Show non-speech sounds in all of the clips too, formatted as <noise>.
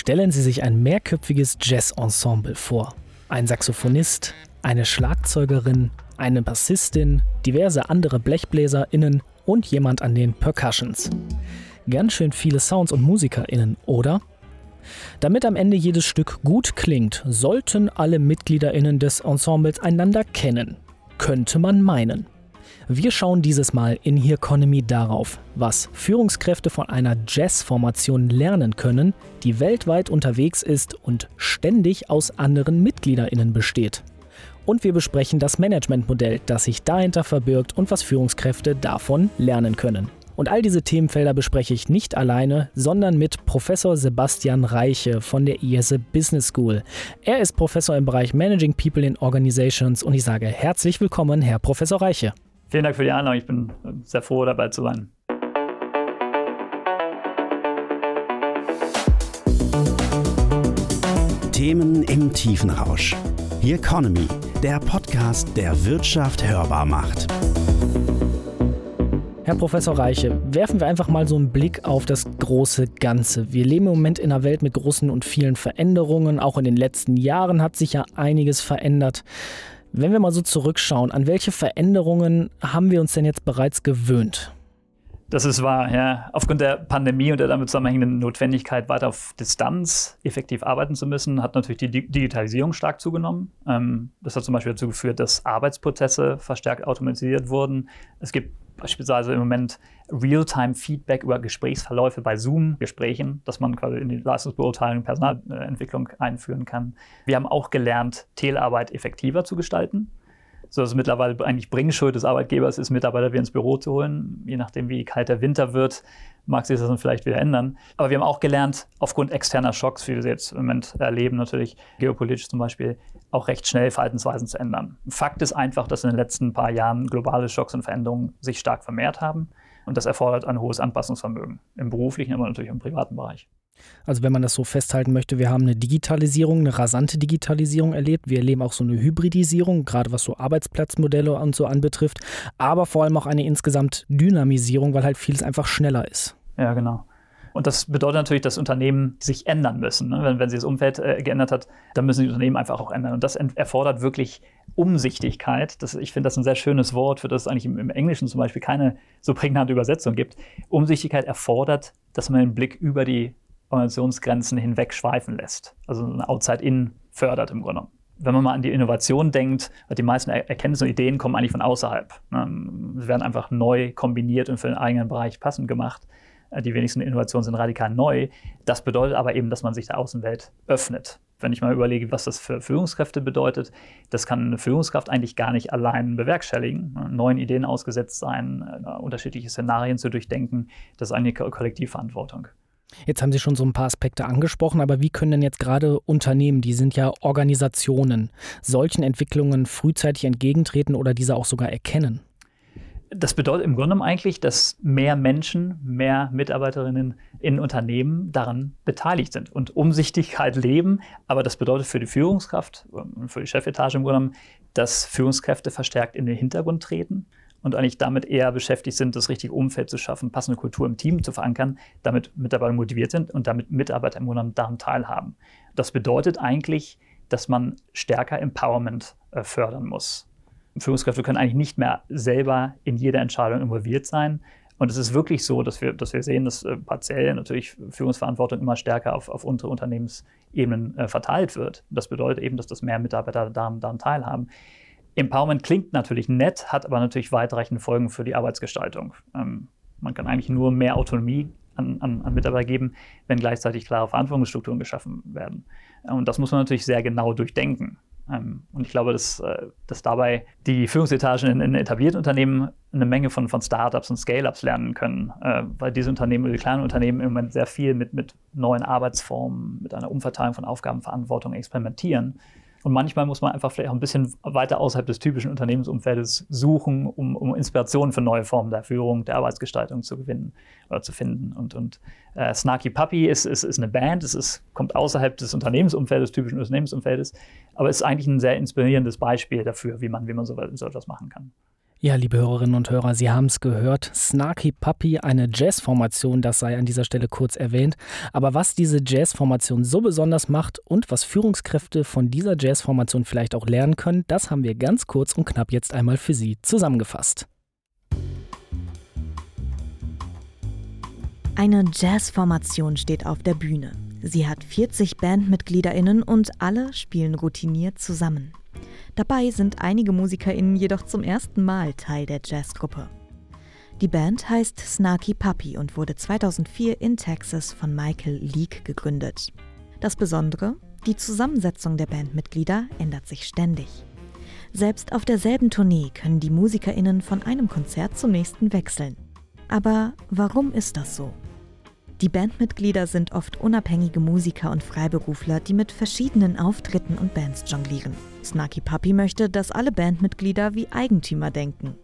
Stellen Sie sich ein mehrköpfiges Jazz-Ensemble vor. Ein Saxophonist, eine Schlagzeugerin, eine Bassistin, diverse andere BlechbläserInnen und jemand an den Percussions. Ganz schön viele Sounds und MusikerInnen, oder? Damit am Ende jedes Stück gut klingt, sollten alle MitgliederInnen des Ensembles einander kennen. Könnte man meinen. Wir schauen dieses Mal in Hearconomy darauf, was Führungskräfte von einer Jazz-Formation lernen können, die weltweit unterwegs ist und ständig aus anderen MitgliederInnen besteht. Und wir besprechen das Managementmodell, das sich dahinter verbirgt und was Führungskräfte davon lernen können. Und all diese Themenfelder bespreche ich nicht alleine, sondern mit Professor Sebastian Reiche von der IESE Business School. Er ist Professor im Bereich Managing People in Organizations und ich sage herzlich willkommen, Herr Professor Reiche. Vielen Dank für die Einladung. Ich bin sehr froh, dabei zu sein. Themen im Tiefenrausch. Hier Economy, der Podcast, der Wirtschaft hörbar macht. Herr Professor Reiche, werfen wir einfach mal so einen Blick auf das große Ganze. Wir leben im Moment in einer Welt mit großen und vielen Veränderungen. Auch in den letzten Jahren hat sich ja einiges verändert. Wenn wir mal so zurückschauen, an welche Veränderungen haben wir uns denn jetzt bereits gewöhnt? Das ist wahr, ja. Aufgrund der Pandemie und der damit zusammenhängenden Notwendigkeit, weiter auf Distanz effektiv arbeiten zu müssen, hat natürlich die Digitalisierung stark zugenommen. Ähm, das hat zum Beispiel dazu geführt, dass Arbeitsprozesse verstärkt automatisiert wurden. Es gibt beispielsweise im Moment Real-Time-Feedback über Gesprächsverläufe bei Zoom-Gesprächen, dass man quasi in die Leistungsbeurteilung, Personalentwicklung einführen kann. Wir haben auch gelernt, Telearbeit effektiver zu gestalten so dass es mittlerweile eigentlich Bringschuld des Arbeitgebers ist, Mitarbeiter wieder ins Büro zu holen. Je nachdem, wie kalt der Winter wird, mag sich das dann vielleicht wieder ändern. Aber wir haben auch gelernt, aufgrund externer Schocks, wie wir sie jetzt im Moment erleben, natürlich geopolitisch zum Beispiel, auch recht schnell Verhaltensweisen zu ändern. Fakt ist einfach, dass in den letzten paar Jahren globale Schocks und Veränderungen sich stark vermehrt haben. Und das erfordert ein hohes Anpassungsvermögen im beruflichen, aber natürlich im privaten Bereich. Also wenn man das so festhalten möchte, wir haben eine Digitalisierung, eine rasante Digitalisierung erlebt. Wir erleben auch so eine Hybridisierung, gerade was so Arbeitsplatzmodelle und so anbetrifft, aber vor allem auch eine insgesamt Dynamisierung, weil halt vieles einfach schneller ist. Ja, genau. Und das bedeutet natürlich, dass Unternehmen sich ändern müssen. Ne? Wenn, wenn sich das Umfeld äh, geändert hat, dann müssen die Unternehmen einfach auch ändern. Und das erfordert wirklich Umsichtigkeit. Das, ich finde das ein sehr schönes Wort, für das es eigentlich im, im, Englischen zum Beispiel keine so prägnante Übersetzung gibt. Umsichtigkeit erfordert, dass man den Blick über die Organisationsgrenzen hinweg schweifen lässt. Also ein Outside-In fördert im Grunde. Wenn man mal an die Innovation denkt, die meisten Erkenntnisse und Ideen kommen eigentlich von außerhalb. Ne? Sie werden einfach neu kombiniert und für den eigenen Bereich passend gemacht. Äh, die wenigsten Innovationen sind radikal neu. Das bedeutet aber eben, dass man sich der Außenwelt öffnet. Wenn ich mal überlege, was das für Führungskräfte bedeutet, das kann eine Führungskraft eigentlich gar nicht allein bewerkstelligen. Ne? Neuen Ideen ausgesetzt sein, äh, unterschiedliche Szenarien zu durchdenken, das ist eine Kollektivverantwortung. Jetzt haben Sie schon so ein paar Aspekte angesprochen, aber wie können denn jetzt gerade Unternehmen, die sind ja Organisationen, solchen Entwicklungen frühzeitig entgegentreten oder diese auch sogar erkennen? Das bedeutet im Grunde eigentlich, dass mehr Menschen, mehr Mitarbeiterinnen in Unternehmen daran beteiligt sind und Umsichtigkeit <laughs> leben. Aber das bedeutet für die Führungskraft und für die Chefetage im Grunde dass Führungskräfte verstärkt in den Hintergrund treten und eigentlich damit eher beschäftigt sind, das richtige Umfeld zu schaffen, passende Kultur im Team zu verankern, damit Mitarbeiter motiviert sind und damit Mitarbeiter im Grunde daran teilhaben. Das bedeutet eigentlich, dass man stärker Empowerment äh, fördern muss. Führungskräfte können eigentlich nicht mehr selber in jeder Entscheidung involviert sein. Und es ist wirklich so, dass wir, dass wir sehen, dass äh, partiell natürlich Führungsverantwortung immer stärker auf, auf untere Unternehmensebenen äh, verteilt wird. Das bedeutet eben, dass das mehr Mitarbeiter daran, daran teilhaben. Empowerment klingt natürlich nett, hat aber natürlich weitreichende Folgen für die Arbeitsgestaltung. Ähm, man kann eigentlich nur mehr Autonomie an, an, an, Mitarbeiter geben, wenn gleichzeitig klare Verantwortungsstrukturen geschaffen werden. Und das muss man natürlich sehr genau durchdenken. Ähm, und ich glaube, dass, äh, dass dabei die Führungsetagen in, in, etablierten Unternehmen eine Menge von, von Startups und Scale-Ups lernen können, äh, weil diese Unternehmen, die kleinen Unternehmen im Moment sehr viel mit, mit neuen Arbeitsformen, mit einer Umverteilung von Aufgabenverantwortung experimentieren und manchmal muss man einfach vielleicht auch ein bisschen weiter außerhalb des typischen Unternehmensumfeldes suchen, um, um Inspirationen für neue Formen der Führung, der Arbeitsgestaltung zu gewinnen oder zu finden. Und, und äh, Snarky Puppy ist, ist, ist eine Band, es ist, kommt außerhalb des Unternehmensumfeldes, typischen Unternehmensumfeldes, aber ist eigentlich ein sehr inspirierendes Beispiel dafür, wie man, wie man so, so etwas machen kann. Ja, liebe Hörerinnen und Hörer, Sie haben es gehört. Snarky Puppy, eine Jazzformation, das sei an dieser Stelle kurz erwähnt. Aber was diese Jazzformation so besonders macht und was Führungskräfte von dieser Jazzformation vielleicht auch lernen können, das haben wir ganz kurz und knapp jetzt einmal für Sie zusammengefasst. Eine Jazzformation steht auf der Bühne. Sie hat 40 BandmitgliederInnen und alle spielen routiniert zusammen. Dabei sind einige MusikerInnen jedoch zum ersten Mal Teil der Jazzgruppe. Die Band heißt Snarky Puppy und wurde 2004 in Texas von Michael Leake gegründet. Das Besondere, die Zusammensetzung der Bandmitglieder ändert sich ständig. Selbst auf derselben Tournee können die MusikerInnen von einem Konzert zum nächsten wechseln. Aber warum ist das so? Die Bandmitglieder sind oft unabhängige Musiker und Freiberufler, die mit verschiedenen Auftritten und Bands jonglieren. Snarky Puppy möchte, dass alle Bandmitglieder wie Eigentümer denken.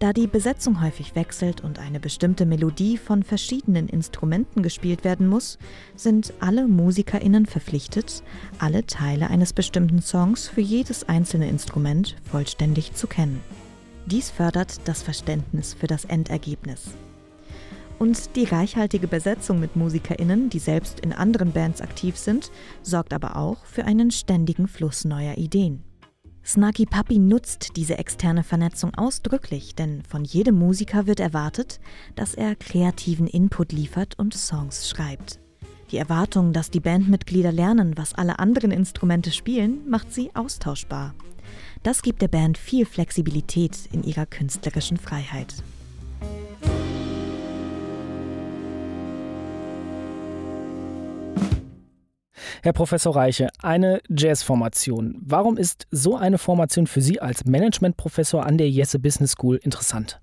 Da die Besetzung häufig wechselt und eine bestimmte Melodie von verschiedenen Instrumenten gespielt werden muss, sind alle MusikerInnen verpflichtet, alle Teile eines bestimmten Songs für jedes einzelne Instrument vollständig zu kennen. Dies fördert das Verständnis für das Endergebnis. Und die reichhaltige Besetzung mit MusikerInnen, die selbst in anderen Bands aktiv sind, sorgt aber auch für einen ständigen Fluss neuer Ideen. Snarky Puppy nutzt diese externe Vernetzung ausdrücklich, denn von jedem Musiker wird erwartet, dass er kreativen Input liefert und Songs schreibt. Die Erwartung, dass die Bandmitglieder lernen, was alle anderen Instrumente spielen, macht sie austauschbar. Das gibt der Band viel Flexibilität in ihrer künstlerischen Freiheit. Herr Professor Reiche, eine Jazzformation. Warum ist so eine Formation für Sie als Managementprofessor an der Jesse Business School interessant?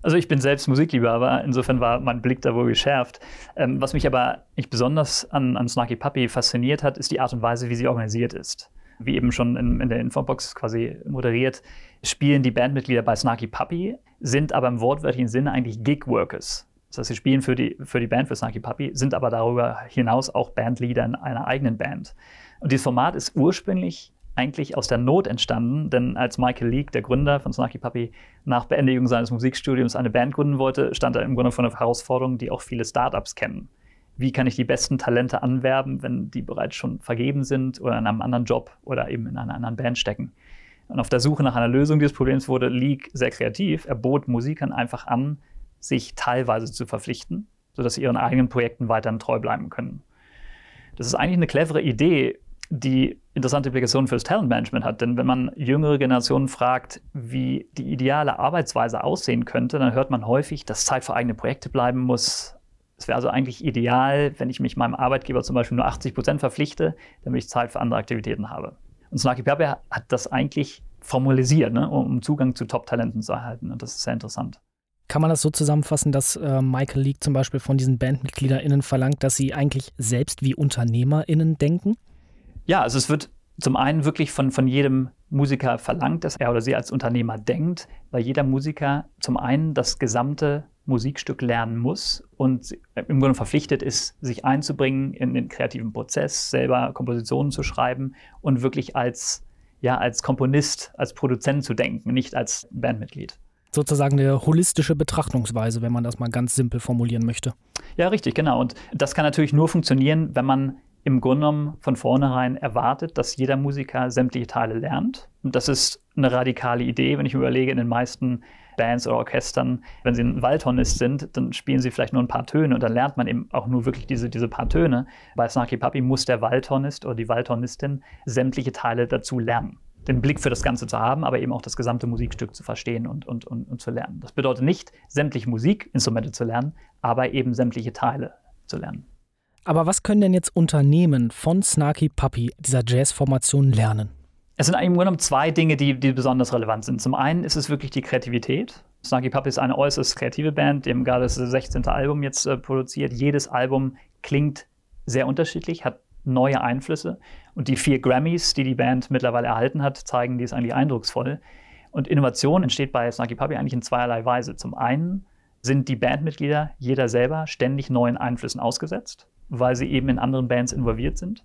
Also ich bin selbst Musikliebhaber, insofern war mein Blick da wohl geschärft. Ähm, was mich aber nicht besonders an, an Snarky Puppy fasziniert hat, ist die Art und Weise, wie sie organisiert ist. Wie eben schon in, in der Infobox quasi moderiert, spielen die Bandmitglieder bei Snarky Puppy, sind aber im wortwörtlichen Sinne eigentlich Gig-Workers. Das heißt, sie spielen für die, für die Band, für Snarky Puppy, sind aber darüber hinaus auch Bandleader in einer eigenen Band. Und dieses Format ist ursprünglich eigentlich aus der Not entstanden, denn als Michael Leake, der Gründer von Snarky Puppy, nach Beendigung seines Musikstudiums eine Band gründen wollte, stand er im Grunde vor einer Herausforderung, die auch viele Startups kennen. Wie kann ich die besten Talente anwerben, wenn die bereits schon vergeben sind oder in einem anderen Job oder eben in einer anderen Band stecken? Und auf der Suche nach einer Lösung dieses Problems wurde Leake sehr kreativ. Er bot Musikern einfach an, sich teilweise zu verpflichten, sodass sie ihren eigenen Projekten weiterhin treu bleiben können. Das ist eigentlich eine clevere Idee, die interessante Implikationen für das Talentmanagement hat. Denn wenn man jüngere Generationen fragt, wie die ideale Arbeitsweise aussehen könnte, dann hört man häufig, dass Zeit für eigene Projekte bleiben muss. Es wäre also eigentlich ideal, wenn ich mich meinem Arbeitgeber zum Beispiel nur 80 Prozent verpflichte, damit ich Zeit für andere Aktivitäten habe. Und Snarky Puppy hat das eigentlich formalisiert, ne, um Zugang zu Top-Talenten zu erhalten. Und das ist sehr interessant. Kann man das so zusammenfassen, dass äh, Michael Leake zum Beispiel von diesen BandmitgliederInnen verlangt, dass sie eigentlich selbst wie UnternehmerInnen denken? Ja, also es wird zum einen wirklich von, von jedem Musiker verlangt, dass er oder sie als Unternehmer denkt, weil jeder Musiker zum einen das gesamte Musikstück lernen muss und im Grunde verpflichtet ist, sich einzubringen in den kreativen Prozess, selber Kompositionen zu schreiben und wirklich als, ja, als Komponist, als Produzent zu denken, nicht als Bandmitglied sozusagen eine holistische Betrachtungsweise, wenn man das mal ganz simpel formulieren möchte. Ja, richtig, genau. Und das kann natürlich nur funktionieren, wenn man im Grunde genommen von vornherein erwartet, dass jeder Musiker sämtliche Teile lernt. Und das ist eine radikale Idee, wenn ich überlege, in den meisten Bands oder Orchestern, wenn sie ein Waldhornist sind, dann spielen sie vielleicht nur ein paar Töne und dann lernt man eben auch nur wirklich diese, diese paar Töne. Bei Snarky Puppy muss der Waldhornist oder die Waldhornistin sämtliche Teile dazu lernen den Blick für das Ganze zu haben, aber eben auch das gesamte Musikstück zu verstehen und, und, und, und zu lernen. Das bedeutet nicht, sämtliche Musikinstrumente zu lernen, aber eben sämtliche Teile zu lernen. Aber was können denn jetzt Unternehmen von Snarky Puppy, dieser Jazzformation, lernen? Es sind eigentlich im Grunde genommen zwei Dinge, die, die besonders relevant sind. Zum einen ist es wirklich die Kreativität. Snarky Puppy ist eine äußerst kreative Band, die haben gerade das 16. Album jetzt äh, produziert. Jedes Album klingt sehr unterschiedlich, hat neue Einflüsse. Und die vier Grammys, die die Band mittlerweile erhalten hat, zeigen dies eigentlich eindrucksvoll. Und Innovation entsteht bei Snarky Puppy eigentlich in zweierlei Weise. Zum einen sind die Bandmitglieder, jeder selber, ständig neuen Einflüssen ausgesetzt, weil sie eben in anderen Bands involviert sind.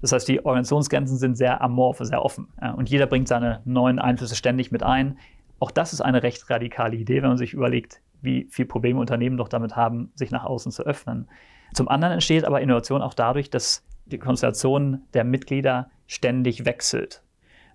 Das heißt, die Organisationsgrenzen sind sehr amorph, sehr offen. Und jeder bringt seine neuen Einflüsse ständig mit ein. Auch das ist eine recht radikale Idee, wenn man sich überlegt, wie viele Probleme Unternehmen doch damit haben, sich nach außen zu öffnen. Zum anderen entsteht aber Innovation auch dadurch, dass die Konstellation der Mitglieder ständig wechselt.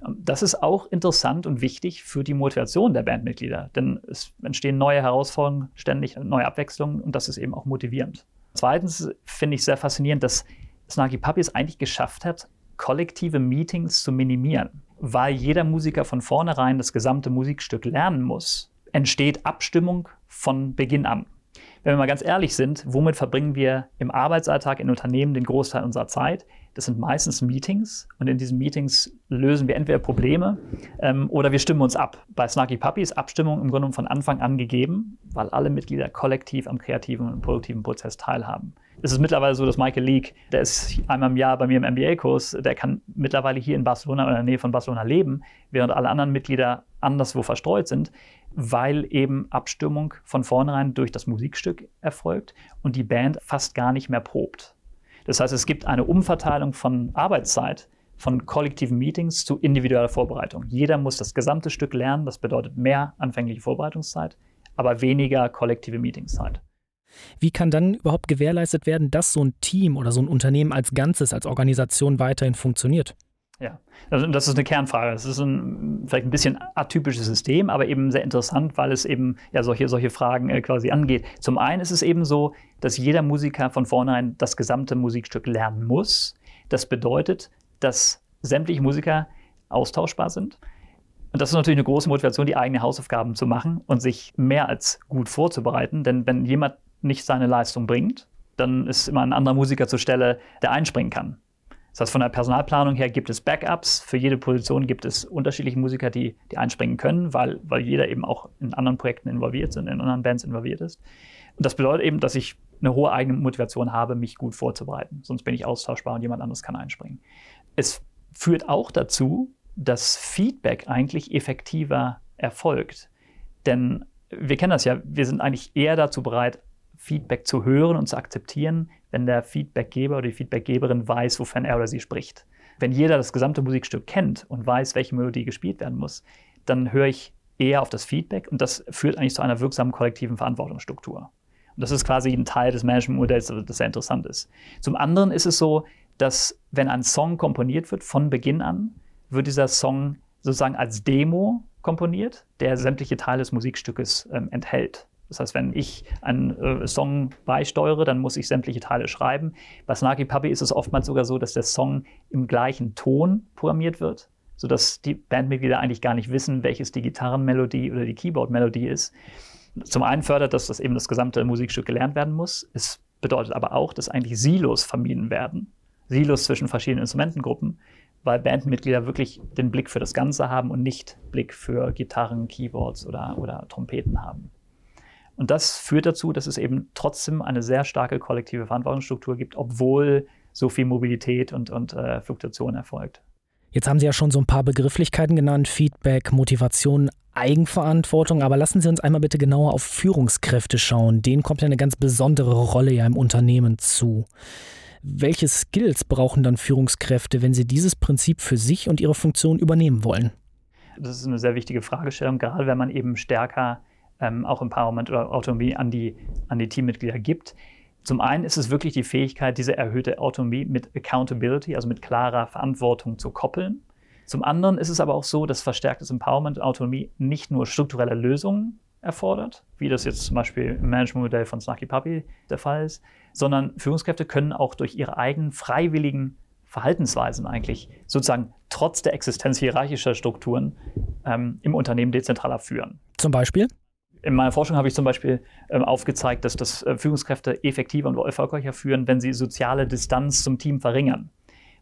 Das ist auch interessant und wichtig für die Motivation der Bandmitglieder, denn es entstehen neue Herausforderungen, ständig neue Abwechslungen und das ist eben auch motivierend. Zweitens finde ich sehr faszinierend, dass Snarky Puppy es eigentlich geschafft hat, kollektive Meetings zu minimieren. Weil jeder Musiker von vornherein das gesamte Musikstück lernen muss, entsteht Abstimmung von Beginn an. Wenn wir mal ganz ehrlich sind, womit verbringen wir im Arbeitsalltag in Unternehmen den Großteil unserer Zeit? Das sind meistens Meetings und in diesen Meetings lösen wir entweder Probleme ähm, oder wir stimmen uns ab. Bei Snarky Puppy ist Abstimmung im Grunde von Anfang an gegeben, weil alle Mitglieder kollektiv am kreativen und produktiven Prozess teilhaben. Es ist mittlerweile so, dass Michael Leake, der ist einmal im Jahr bei mir im MBA-Kurs, der kann mittlerweile hier in Barcelona oder in der Nähe von Barcelona leben, während alle anderen Mitglieder anderswo verstreut sind, weil eben Abstimmung von vornherein durch das Musikstück erfolgt und die Band fast gar nicht mehr probt. Das heißt, es gibt eine Umverteilung von Arbeitszeit von kollektiven Meetings zu individueller Vorbereitung. Jeder muss das gesamte Stück lernen, das bedeutet mehr anfängliche Vorbereitungszeit, aber weniger kollektive Meetingszeit. Wie kann dann überhaupt gewährleistet werden, dass so ein Team oder so ein Unternehmen als Ganzes, als Organisation weiterhin funktioniert? Ja, also das ist eine Kernfrage. Das ist ein vielleicht ein bisschen atypisches System, aber eben sehr interessant, weil es eben ja solche, solche Fragen äh, quasi angeht. Zum einen ist es eben so, dass jeder Musiker von vornherein das gesamte Musikstück lernen muss. Das bedeutet, dass sämtliche Musiker austauschbar sind. Und das ist natürlich eine große Motivation, die eigenen Hausaufgaben zu machen und sich mehr als gut vorzubereiten. Denn wenn jemand nicht seine Leistung bringt, dann ist immer ein anderer Musiker zur Stelle, der einspringen kann. Das heißt, von der Personalplanung her gibt es Backups. Für jede Position gibt es unterschiedliche Musiker, die, die einspringen können, weil, weil jeder eben auch in anderen Projekten involviert ist, in anderen Bands involviert ist. Und das bedeutet eben, dass ich eine hohe eigene Motivation habe, mich gut vorzubereiten. Sonst bin ich austauschbar und jemand anderes kann einspringen. Es führt auch dazu, dass Feedback eigentlich effektiver erfolgt. Denn wir kennen das ja, wir sind eigentlich eher dazu bereit, Feedback zu hören und zu akzeptieren, wenn der Feedbackgeber oder die Feedbackgeberin weiß, wofern er oder sie spricht. Wenn jeder das gesamte Musikstück kennt und weiß, welche Melodie gespielt werden muss, dann höre ich eher auf das Feedback und das führt eigentlich zu einer wirksamen kollektiven Verantwortungsstruktur. Und das ist quasi ein Teil des Managementmodells, das sehr interessant ist. Zum anderen ist es so, dass wenn ein Song komponiert wird von Beginn an, wird dieser Song sozusagen als Demo komponiert, der sämtliche Teile des Musikstückes ähm, enthält. Das heißt, wenn ich einen äh, Song beisteuere, dann muss ich sämtliche Teile schreiben. Bei Snarky Puppy ist es oftmals sogar so, dass der Song im gleichen Ton programmiert wird, sodass die Bandmitglieder eigentlich gar nicht wissen, welches die Gitarrenmelodie oder die Keyboard-Melodie ist. Zum einen fördert das, dass eben das gesamte Musikstück gelernt werden muss. Es bedeutet aber auch, dass eigentlich Silos vermieden werden. Silos zwischen verschiedenen Instrumentengruppen, weil Bandmitglieder wirklich den Blick für das Ganze haben und nicht Blick für Gitarren, Keyboards oder, oder Trompeten haben. Und das führt dazu, dass es eben trotzdem eine sehr starke kollektive Verantwortungsstruktur gibt, obwohl so viel Mobilität und, und äh, Fluktuation erfolgt. Jetzt haben Sie ja schon so ein paar Begrifflichkeiten genannt, Feedback, Motivation, Eigenverantwortung, aber lassen Sie uns einmal bitte genauer auf Führungskräfte schauen. Denen kommt ja eine ganz besondere Rolle ja im Unternehmen zu. Welche Skills brauchen dann Führungskräfte, wenn sie dieses Prinzip für sich und ihre Funktion übernehmen wollen? Das ist eine sehr wichtige Fragestellung, gerade wenn man eben stärker ähm, auch Empowerment oder Autonomie an die, an die Teammitglieder gibt. Zum einen ist es wirklich die Fähigkeit, diese erhöhte Autonomie mit Accountability, also mit klarer Verantwortung zu koppeln. Zum anderen ist es aber auch so, dass verstärktes Empowerment und Autonomie nicht nur strukturelle Lösungen erfordert, wie das jetzt zum Beispiel im Managementmodell von Snarky Puppy der Fall ist, sondern Führungskräfte können auch durch ihre eigenen freiwilligen Verhaltensweisen eigentlich sozusagen trotz der Existenz hierarchischer Strukturen ähm, im Unternehmen dezentraler führen. Zum Beispiel? In meiner Forschung habe ich zum Beispiel ähm, aufgezeigt, dass das äh, Führungskräfte effektiver und erfolgreicher führen, wenn sie soziale Distanz zum Team verringern.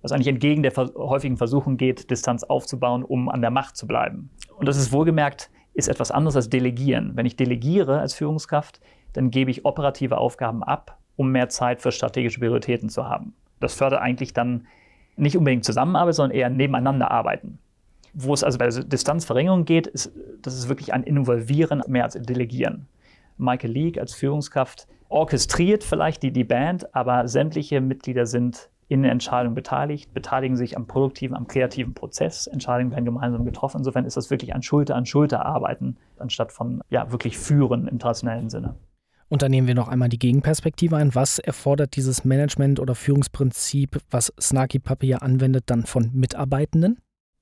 Was eigentlich entgegen der vers häufigen Versuchung geht, Distanz aufzubauen, um an der Macht zu bleiben. Und das ist wohlgemerkt, ist etwas anderes als Delegieren. Wenn ich delegiere als Führungskraft, dann gebe ich operative Aufgaben ab, um mehr Zeit für strategische Prioritäten zu haben. Das fördert eigentlich dann nicht unbedingt Zusammenarbeit, sondern eher nebeneinander arbeiten. Wo es also bei der Distanzverringerung geht, ist, das ist wirklich ein Involvieren mehr als Delegieren. Michael Leake als Führungskraft orchestriert vielleicht die, die Band, aber sämtliche Mitglieder sind in Entscheidungen beteiligt, beteiligen sich am produktiven, am kreativen Prozess. Entscheidungen werden gemeinsam getroffen. Insofern ist das wirklich ein Schulter an Schulter arbeiten, anstatt von ja, wirklich führen im traditionellen Sinne. Und dann nehmen wir noch einmal die Gegenperspektive ein. Was erfordert dieses Management- oder Führungsprinzip, was Snarky ja anwendet, dann von Mitarbeitenden?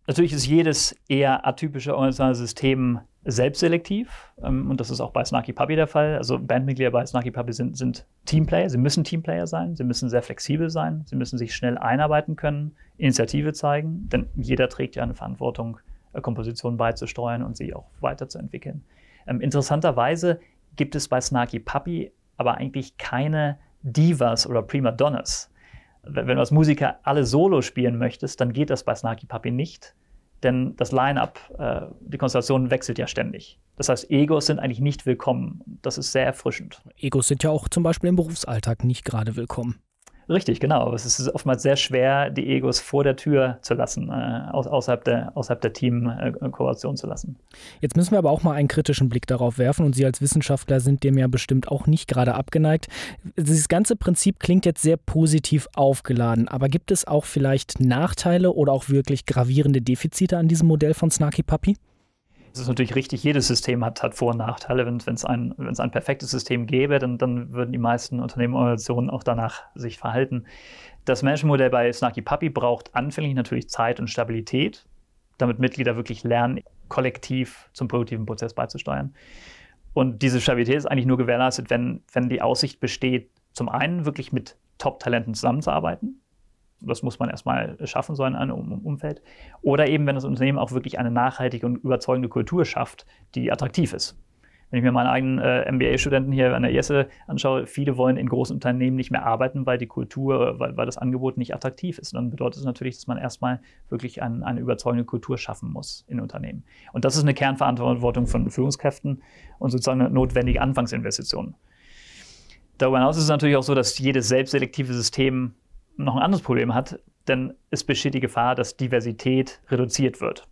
Natürlich ist jedes eher atypische organisationale System selbstselektiv ähm, und das ist auch bei Snarky Puppy der Fall. Also Bandmitglieder bei Snarky Puppy sind, sind Teamplayer, sie müssen Teamplayer sein, sie müssen sehr flexibel sein, sie müssen sich schnell einarbeiten können, Initiative zeigen, denn jeder trägt ja eine Verantwortung, äh, Kompositionen beizusteuern und sie auch weiterzuentwickeln. Ähm, interessanterweise gibt es bei Snarky Puppy aber eigentlich keine Divas oder Prima Donnas wenn du als Musiker alle Solo spielen möchtest, dann geht das bei Snarky Puppy nicht. Denn das Line-up, äh, die Konstellation wechselt ja ständig. Das heißt, Egos sind eigentlich nicht willkommen. Das ist sehr erfrischend. Egos sind ja auch zum Beispiel im Berufsalltag nicht gerade willkommen. Richtig, genau. Es ist oftmals sehr schwer, die Egos vor der Tür zu lassen, äh, außerhalb der, außerhalb der Team-Kooperation zu lassen. Jetzt müssen wir aber auch mal einen kritischen Blick darauf werfen und Sie als Wissenschaftler sind dem ja bestimmt auch nicht gerade abgeneigt. Dieses ganze Prinzip klingt jetzt sehr positiv aufgeladen, aber gibt es auch vielleicht Nachteile oder auch wirklich gravierende Defizite an diesem Modell von Snarky Puppy? Es ist natürlich richtig, jedes System hat, hat Vor- und Nachteile. Wenn es ein, ein perfektes System gäbe, dann, dann würden die meisten Unternehmen und Organisationen auch danach sich verhalten. Das Managementmodell bei Snarky Puppy braucht anfänglich natürlich Zeit und Stabilität, damit Mitglieder wirklich lernen, kollektiv zum produktiven Prozess beizusteuern. Und diese Stabilität ist eigentlich nur gewährleistet, wenn, wenn die Aussicht besteht, zum einen wirklich mit Top-Talenten zusammenzuarbeiten, das muss man erstmal schaffen, so ein, ein Umfeld. Oder eben, wenn das Unternehmen auch wirklich eine nachhaltige und überzeugende Kultur schafft, die attraktiv ist. Wenn ich mir meine eigenen äh, MBA-Studenten hier an der IESE anschaue, viele wollen in großen Unternehmen nicht mehr arbeiten, weil die Kultur, weil, weil das Angebot nicht attraktiv ist. Und dann bedeutet es natürlich, dass man erstmal wirklich ein, eine überzeugende Kultur schaffen muss in Unternehmen. Und das ist eine Kernverantwortung von Führungskräften und sozusagen eine notwendige Anfangsinvestition. Darüber hinaus ist es natürlich auch so, dass jedes selbstselektive System noch ein anderes Problem hat, denn es besteht die Gefahr, dass Diversität reduziert wird.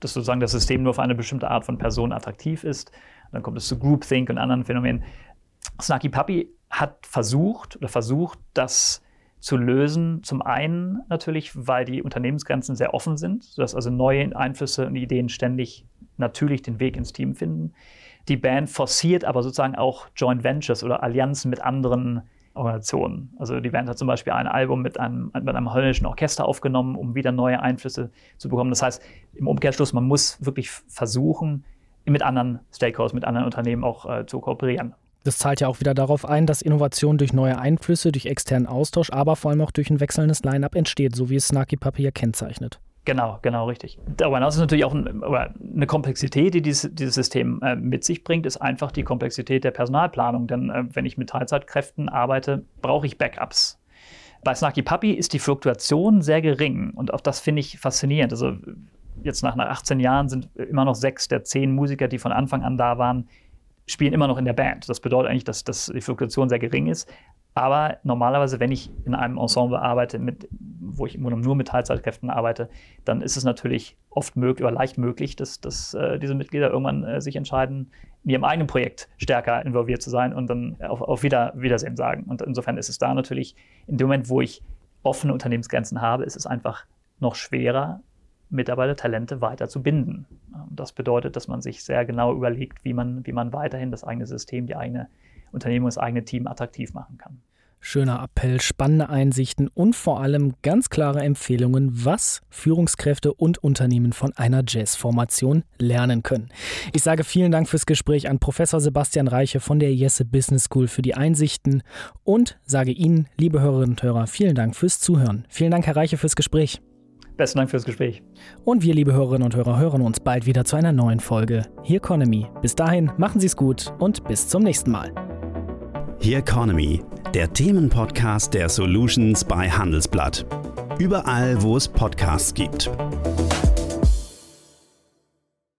Dass sozusagen das System nur für eine bestimmte Art von Person attraktiv ist. dann kommt es zu Groupthink und anderen Phänomenen. Snarky Puppy hat versucht oder versucht, das zu lösen. Zum einen natürlich, weil die Unternehmensgrenzen sehr offen sind, sodass also neue Einflüsse und Ideen ständig natürlich den Weg ins Team finden. Die Band forciert aber sozusagen auch Joint Ventures oder Allianzen mit anderen Organisationen. Also die Band hat zum Beispiel ein Album mit einem, mit einem holländischen Orchester aufgenommen, um wieder neue Einflüsse zu bekommen. Das heißt, im Umkehrschluss, man muss wirklich versuchen, mit anderen Stakeholders, mit anderen Unternehmen auch äh, zu kooperieren. Das zahlt ja auch wieder darauf ein, dass Innovation durch neue Einflüsse, durch externen Austausch, aber vor allem auch durch ein wechselndes Line-up entsteht, so wie es Snarky Papier kennzeichnet. Genau, genau, richtig. Darüber hinaus ist natürlich auch ein, eine Komplexität, die dieses, dieses System äh, mit sich bringt, ist einfach die Komplexität der Personalplanung. Denn äh, wenn ich mit Teilzeitkräften arbeite, brauche ich Backups. Bei Snarky Puppy ist die Fluktuation sehr gering und auch das finde ich faszinierend. Also jetzt nach, nach 18 Jahren sind immer noch sechs der zehn Musiker, die von Anfang an da waren, spielen immer noch in der Band. Das bedeutet eigentlich, dass, dass die Fluktuation sehr gering ist. Aber normalerweise, wenn ich in einem Ensemble arbeite, mit, wo ich nur mit Teilzeitkräften arbeite, dann ist es natürlich oft möglich oder leicht möglich, dass, dass äh, diese Mitglieder irgendwann äh, sich entscheiden, in ihrem eigenen Projekt stärker involviert zu sein und dann auf, auf Wieder, Wiedersehen sagen. Und insofern ist es da natürlich, in dem Moment, wo ich offene Unternehmensgrenzen habe, ist es einfach noch schwerer, Mitarbeiter, Talente weiter zu binden. Das bedeutet, dass man sich sehr genau überlegt, wie man, wie man weiterhin das eigene System, die eigene Unternehmen und das eigene Team attraktiv machen kann. Schöner Appell, spannende Einsichten und vor allem ganz klare Empfehlungen, was Führungskräfte und Unternehmen von einer Jazz-Formation lernen können. Ich sage vielen Dank fürs Gespräch an Professor Sebastian Reiche von der Jesse Business School für die Einsichten und sage Ihnen, liebe Hörerinnen und Hörer, vielen Dank fürs Zuhören. Vielen Dank, Herr Reiche, fürs Gespräch. Besten Dank fürs Gespräch. Und wir, liebe Hörerinnen und Hörer, hören uns bald wieder zu einer neuen Folge Here Economy. Bis dahin, machen Sie es gut und bis zum nächsten Mal. Here Economy, der Themenpodcast der Solutions bei Handelsblatt. Überall, wo es Podcasts gibt.